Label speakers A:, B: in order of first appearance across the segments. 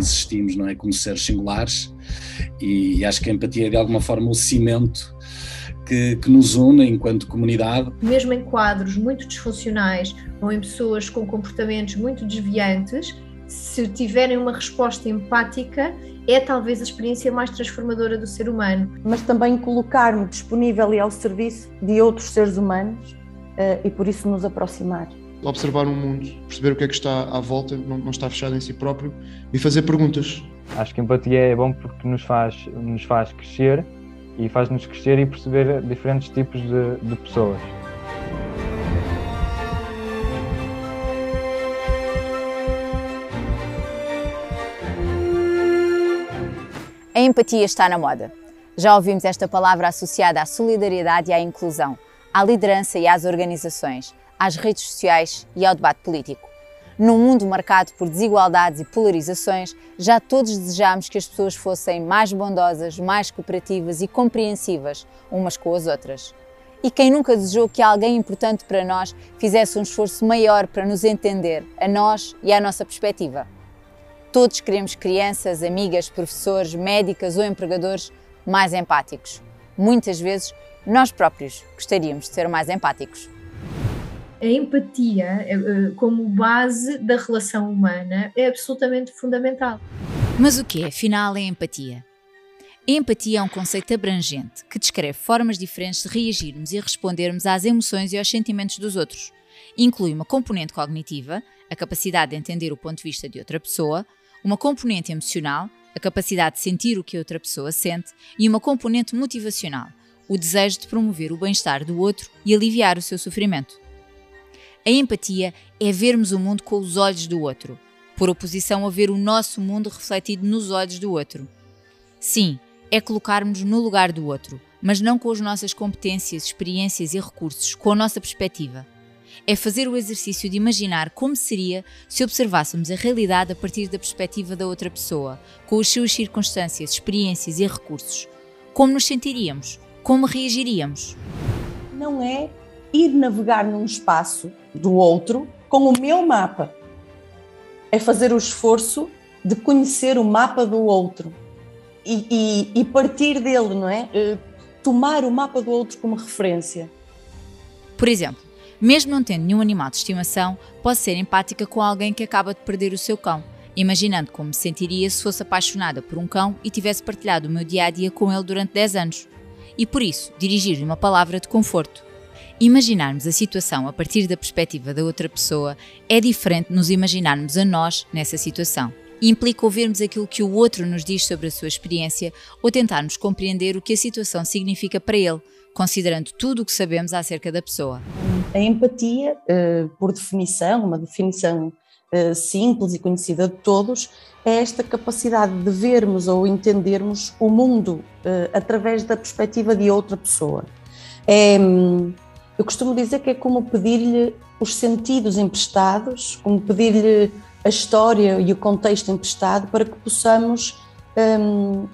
A: existimos, não é? Como seres singulares, e acho que a empatia é de alguma forma o cimento que, que, nos une enquanto comunidade.
B: Mesmo em quadros muito disfuncionais ou em pessoas com comportamentos muito desviantes, se tiverem uma resposta empática, é talvez a experiência mais transformadora do ser humano.
C: Mas também colocar-me disponível e ao serviço de outros seres humanos uh, e por isso nos aproximar.
D: Observar o mundo, perceber o que é que está à volta, não, não está fechado em si próprio e fazer perguntas.
E: Acho que a empatia é bom porque nos faz, nos faz crescer e faz-nos crescer e perceber diferentes tipos de, de pessoas.
F: A empatia está na moda. Já ouvimos esta palavra associada à solidariedade e à inclusão, à liderança e às organizações, às redes sociais e ao debate político. Num mundo marcado por desigualdades e polarizações, já todos desejamos que as pessoas fossem mais bondosas, mais cooperativas e compreensivas umas com as outras. E quem nunca desejou que alguém importante para nós fizesse um esforço maior para nos entender, a nós e à nossa perspectiva? Todos queremos crianças, amigas, professores, médicas ou empregadores mais empáticos. Muitas vezes, nós próprios gostaríamos de ser mais empáticos.
B: A empatia, eh, eh, como base da relação humana, é absolutamente fundamental.
F: Mas o que é, afinal, a empatia? A empatia é um conceito abrangente que descreve formas diferentes de reagirmos e respondermos às emoções e aos sentimentos dos outros. Inclui uma componente cognitiva, a capacidade de entender o ponto de vista de outra pessoa, uma componente emocional, a capacidade de sentir o que outra pessoa sente, e uma componente motivacional, o desejo de promover o bem-estar do outro e aliviar o seu sofrimento. A empatia é vermos o mundo com os olhos do outro, por oposição a ver o nosso mundo refletido nos olhos do outro. Sim, é colocarmos no lugar do outro, mas não com as nossas competências, experiências e recursos, com a nossa perspectiva é fazer o exercício de imaginar como seria se observássemos a realidade a partir da perspectiva da outra pessoa, com as suas circunstâncias, experiências e recursos. Como nos sentiríamos? Como reagiríamos?
C: Não é ir navegar num espaço do outro com o meu mapa. É fazer o esforço de conhecer o mapa do outro e, e, e partir dele, não é? Eh, tomar o mapa do outro como referência.
F: Por exemplo, mesmo não tendo nenhum animal de estimação, posso ser empática com alguém que acaba de perder o seu cão, imaginando como me sentiria se fosse apaixonada por um cão e tivesse partilhado o meu dia a dia com ele durante 10 anos. E por isso, dirigir-lhe uma palavra de conforto. Imaginarmos a situação a partir da perspectiva da outra pessoa é diferente de nos imaginarmos a nós nessa situação. implica ouvirmos aquilo que o outro nos diz sobre a sua experiência ou tentarmos compreender o que a situação significa para ele, considerando tudo o que sabemos acerca da pessoa.
C: A empatia, eh, por definição, uma definição eh, simples e conhecida de todos, é esta capacidade de vermos ou entendermos o mundo eh, através da perspectiva de outra pessoa. É, eu costumo dizer que é como pedir-lhe os sentidos emprestados, como pedir-lhe a história e o contexto emprestado para que possamos um,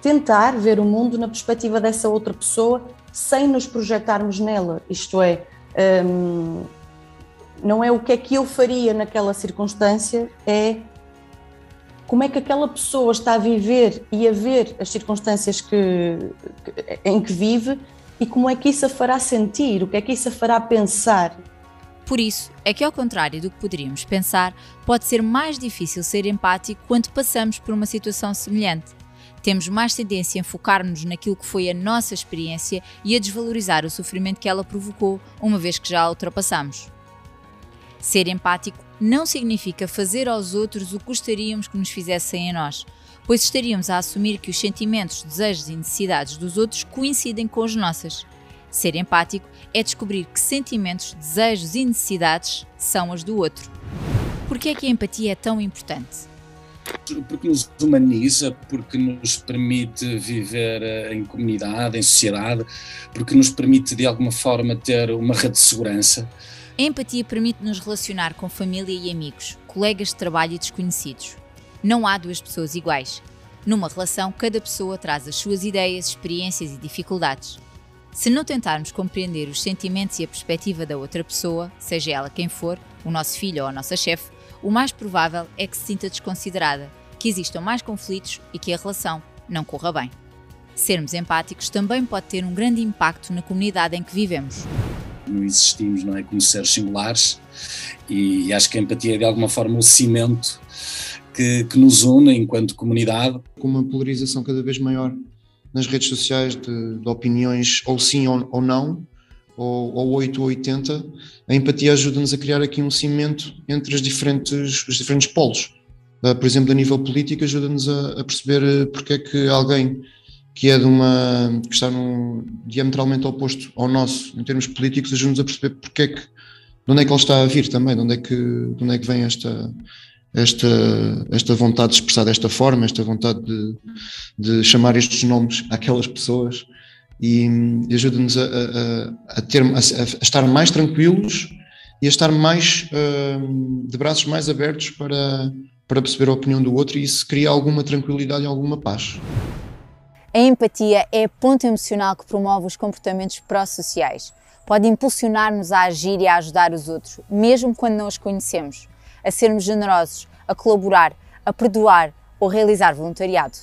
C: tentar ver o mundo na perspectiva dessa outra pessoa sem nos projetarmos nela. Isto é, um, não é o que é que eu faria naquela circunstância, é como é que aquela pessoa está a viver e a ver as circunstâncias que, em que vive e como é que isso a fará sentir, o que é que isso a fará pensar.
F: Por isso, é que ao contrário do que poderíamos pensar, pode ser mais difícil ser empático quando passamos por uma situação semelhante temos mais tendência a focar-nos naquilo que foi a nossa experiência e a desvalorizar o sofrimento que ela provocou, uma vez que já a ultrapassamos. Ser empático não significa fazer aos outros o que gostaríamos que nos fizessem a nós, pois estaríamos a assumir que os sentimentos, desejos e necessidades dos outros coincidem com os nossos. Ser empático é descobrir que sentimentos, desejos e necessidades são as do outro. Por que é que a empatia é tão importante?
A: porque nos humaniza, porque nos permite viver eh, em comunidade, em sociedade, porque nos permite de alguma forma ter uma rede de segurança.
F: A empatia permite-nos relacionar com família e amigos, colegas de trabalho e desconhecidos. Não há duas pessoas iguais. Numa relação, cada pessoa traz as suas ideias, experiências e dificuldades. Se não tentarmos compreender os sentimentos e a perspectiva da outra pessoa, seja ela quem for, o nosso filho ou a nossa chefe, o mais provável é que se sinta desconsiderada, que existam mais conflitos e que a relação não corra bem. Sermos empáticos também pode ter um grande impacto na comunidade em que vivemos.
A: Não existimos, não é, como seres singulares e acho que a empatia é de alguma forma o cimento que, que nos une enquanto comunidade.
D: Com uma polarização cada vez maior nas redes sociais de, de opiniões ou sim ou, ou não, ou, ou 8 ou 80, a empatia ajuda-nos a criar aqui um cimento entre as diferentes, os diferentes polos. Uh, por exemplo, a nível político, ajuda-nos a, a, perceber uh, porque é que alguém que é de uma que está num, diametralmente oposto ao nosso em termos políticos ajuda-nos a perceber porque é que de onde é que ele está a vir também, de onde é que, de onde é que vem esta, esta, esta vontade de expressar desta forma, esta vontade de, de chamar estes nomes àquelas pessoas e, e ajuda-nos a, a, a, ter, a, a, estar mais tranquilos e a estar mais uh, de braços mais abertos para, para perceber a opinião do outro e isso cria alguma tranquilidade e alguma paz.
F: A empatia é a ponte emocional que promove os comportamentos pró-sociais. Pode impulsionar-nos a agir e a ajudar os outros, mesmo quando não os conhecemos a sermos generosos, a colaborar, a perdoar ou realizar voluntariado.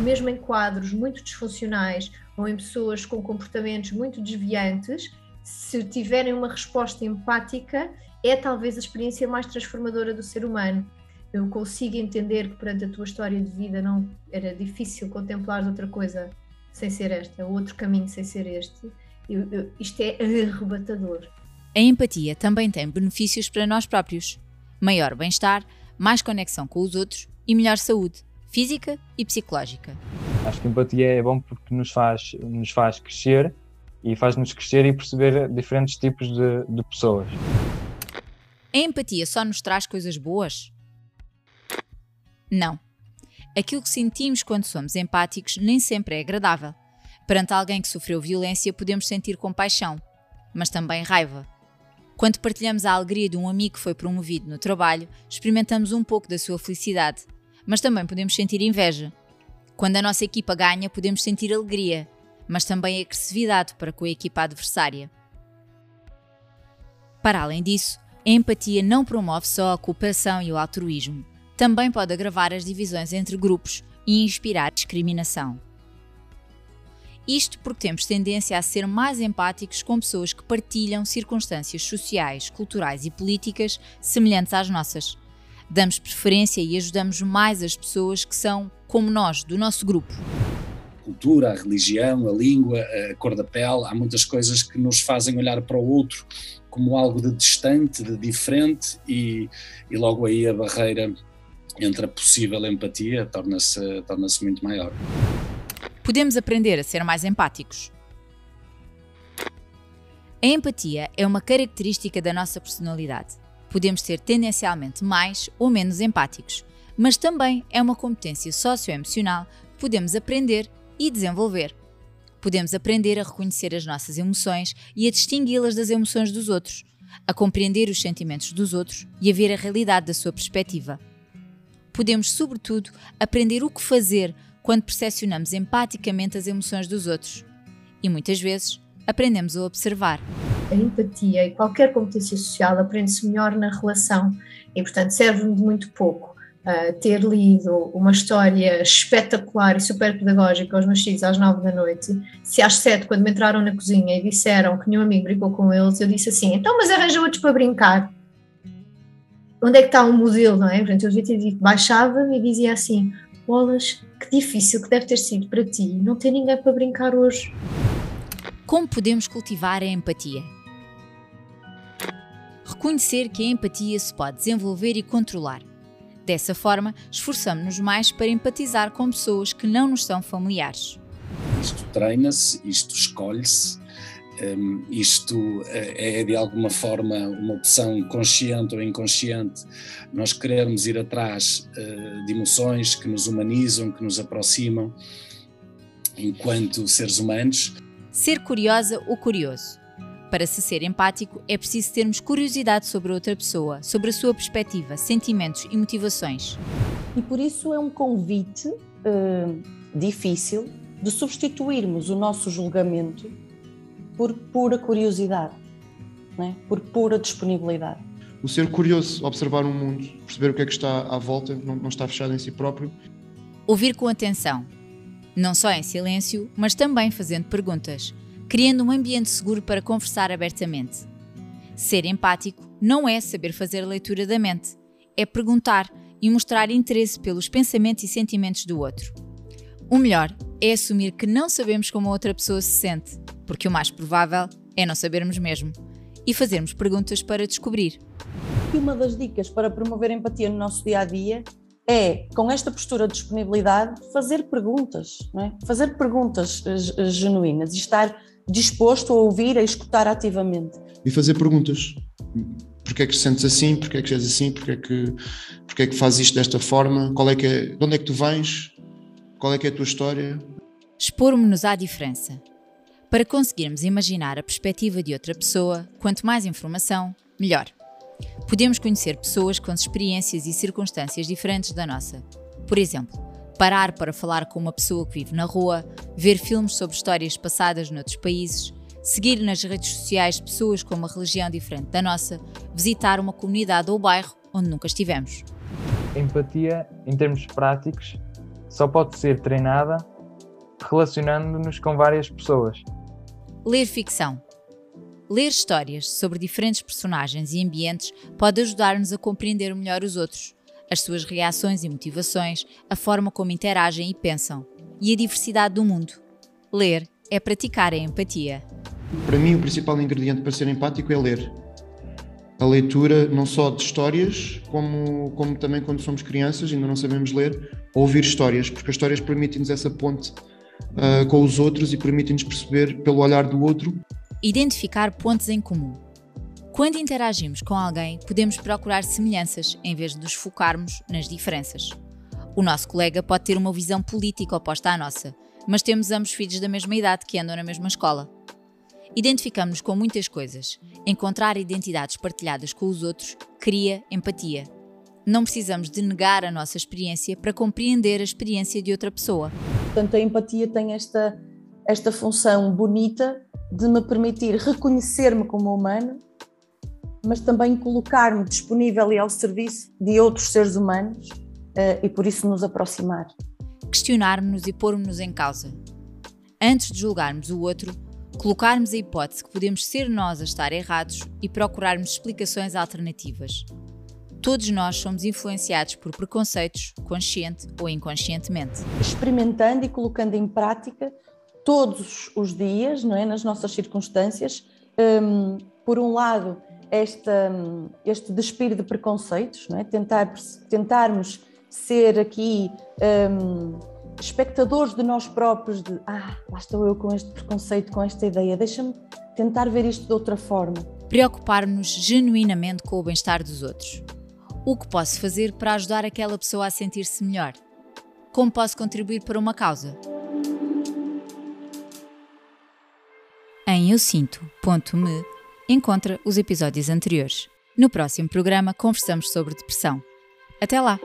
B: Mesmo em quadros muito disfuncionais ou em pessoas com comportamentos muito desviantes, se tiverem uma resposta empática, é talvez a experiência mais transformadora do ser humano. Eu consigo entender que perante a tua história de vida não era difícil contemplar outra coisa sem ser esta, outro caminho sem ser este. Eu, eu, isto é arrebatador.
F: A empatia também tem benefícios para nós próprios: maior bem-estar, mais conexão com os outros e melhor saúde, física e psicológica.
E: Acho que a empatia é bom porque nos faz, nos faz crescer e faz-nos crescer e perceber diferentes tipos de, de pessoas.
F: A empatia só nos traz coisas boas? Não. Aquilo que sentimos quando somos empáticos nem sempre é agradável. Perante alguém que sofreu violência, podemos sentir compaixão, mas também raiva. Quando partilhamos a alegria de um amigo que foi promovido no trabalho, experimentamos um pouco da sua felicidade, mas também podemos sentir inveja. Quando a nossa equipa ganha, podemos sentir alegria, mas também agressividade para com a equipa adversária. Para além disso, a empatia não promove só a cooperação e o altruísmo, também pode agravar as divisões entre grupos e inspirar discriminação. Isto porque temos tendência a ser mais empáticos com pessoas que partilham circunstâncias sociais, culturais e políticas semelhantes às nossas. Damos preferência e ajudamos mais as pessoas que são como nós, do nosso grupo.
A: A cultura, a religião, a língua, a cor da pele, há muitas coisas que nos fazem olhar para o outro como algo de distante, de diferente, e, e logo aí a barreira entre a possível empatia torna-se torna muito maior
F: podemos aprender a ser mais empáticos. A empatia é uma característica da nossa personalidade. Podemos ser tendencialmente mais ou menos empáticos, mas também é uma competência socioemocional que podemos aprender e desenvolver. Podemos aprender a reconhecer as nossas emoções e a distingui-las das emoções dos outros, a compreender os sentimentos dos outros e a ver a realidade da sua perspectiva. Podemos, sobretudo, aprender o que fazer quando percepcionamos empaticamente as emoções dos outros. E muitas vezes aprendemos a observar.
B: A empatia e qualquer competência social aprende-se melhor na relação e, portanto, serve-me de muito pouco uh, ter lido uma história espetacular e super pedagógica aos meus filhos às nove da noite. Se às sete, quando me entraram na cozinha e disseram que nenhum amigo brincou com eles, eu disse assim: então, mas arranja outros para brincar. Onde é que está o um modelo, não é? Portanto, eu devia ter dito, baixava-me e dizia assim: bolas, que difícil que deve ter sido para ti não ter ninguém para brincar hoje.
F: Como podemos cultivar a empatia? Reconhecer que a empatia se pode desenvolver e controlar. Dessa forma, esforçamos-nos mais para empatizar com pessoas que não nos são familiares.
A: Isto treina-se, isto escolhe-se, um, isto eh, é de alguma forma uma opção consciente ou inconsciente, nós queremos ir atrás uh, de emoções que nos humanizam, que nos aproximam enquanto seres humanos.
F: Ser curiosa ou curioso. Para se ser empático, é preciso termos curiosidade sobre outra pessoa, sobre a sua perspectiva, sentimentos e motivações.
C: E por isso é um convite uh, difícil de substituirmos o nosso julgamento por pura curiosidade, é? por pura disponibilidade.
D: o ser curioso, observar o mundo, perceber o que é que está à volta, não, não está fechado em si próprio.
F: Ouvir com atenção, não só em silêncio, mas também fazendo perguntas, criando um ambiente seguro para conversar abertamente. Ser empático não é saber fazer a leitura da mente, é perguntar e mostrar interesse pelos pensamentos e sentimentos do outro. O melhor é assumir que não sabemos como a outra pessoa se sente, porque o mais provável é não sabermos mesmo, e fazermos perguntas para descobrir.
C: E uma das dicas para promover empatia no nosso dia a dia é, com esta postura de disponibilidade, fazer perguntas, é? fazer perguntas eh, genuínas e estar disposto a ouvir, a escutar ativamente.
D: E fazer perguntas. Porquê é que te sentes assim? Porquê é que és assim? Porquê é que, porquê é que fazes isto desta forma? Qual é que é, de onde é que tu vens? Qual é que é a tua história?
F: Expormos-nos à diferença. Para conseguirmos imaginar a perspectiva de outra pessoa, quanto mais informação, melhor. Podemos conhecer pessoas com experiências e circunstâncias diferentes da nossa. Por exemplo, parar para falar com uma pessoa que vive na rua, ver filmes sobre histórias passadas noutros países, seguir nas redes sociais pessoas com uma religião diferente da nossa, visitar uma comunidade ou bairro onde nunca estivemos.
E: empatia, em termos práticos, só pode ser treinada relacionando-nos com várias pessoas.
F: Ler ficção. Ler histórias sobre diferentes personagens e ambientes pode ajudar-nos a compreender melhor os outros, as suas reações e motivações, a forma como interagem e pensam, e a diversidade do mundo. Ler é praticar a empatia.
D: Para mim, o principal ingrediente para ser empático é ler. A leitura, não só de histórias, como, como também quando somos crianças, ainda não sabemos ler, ouvir histórias, porque as histórias permitem-nos essa ponte uh, com os outros e permitem-nos perceber, pelo olhar do outro,
F: Identificar pontos em comum. Quando interagimos com alguém, podemos procurar semelhanças em vez de nos focarmos nas diferenças. O nosso colega pode ter uma visão política oposta à nossa, mas temos ambos filhos da mesma idade que andam na mesma escola. Identificamos-nos com muitas coisas. Encontrar identidades partilhadas com os outros cria empatia. Não precisamos de negar a nossa experiência para compreender a experiência de outra pessoa.
C: Portanto, a empatia tem esta, esta função bonita de me permitir reconhecer-me como humano, mas também colocar-me disponível e ao serviço de outros seres humanos uh, e por isso nos aproximar.
F: Questionarmos-nos e pormos-nos em causa. Antes de julgarmos o outro, colocarmos a hipótese que podemos ser nós a estar errados e procurarmos explicações alternativas. Todos nós somos influenciados por preconceitos, consciente ou inconscientemente.
C: Experimentando e colocando em prática todos os dias, não é, nas nossas circunstâncias. Um, por um lado, esta, este despir de preconceitos, não é? Tentar, tentarmos ser aqui um, espectadores de nós próprios, de ah, lá estou eu com este preconceito, com esta ideia, deixa-me tentar ver isto de outra forma.
F: Preocupar-nos genuinamente com o bem-estar dos outros. O que posso fazer para ajudar aquela pessoa a sentir-se melhor? Como posso contribuir para uma causa? Em eusinto.me encontra os episódios anteriores. No próximo programa conversamos sobre depressão. Até lá!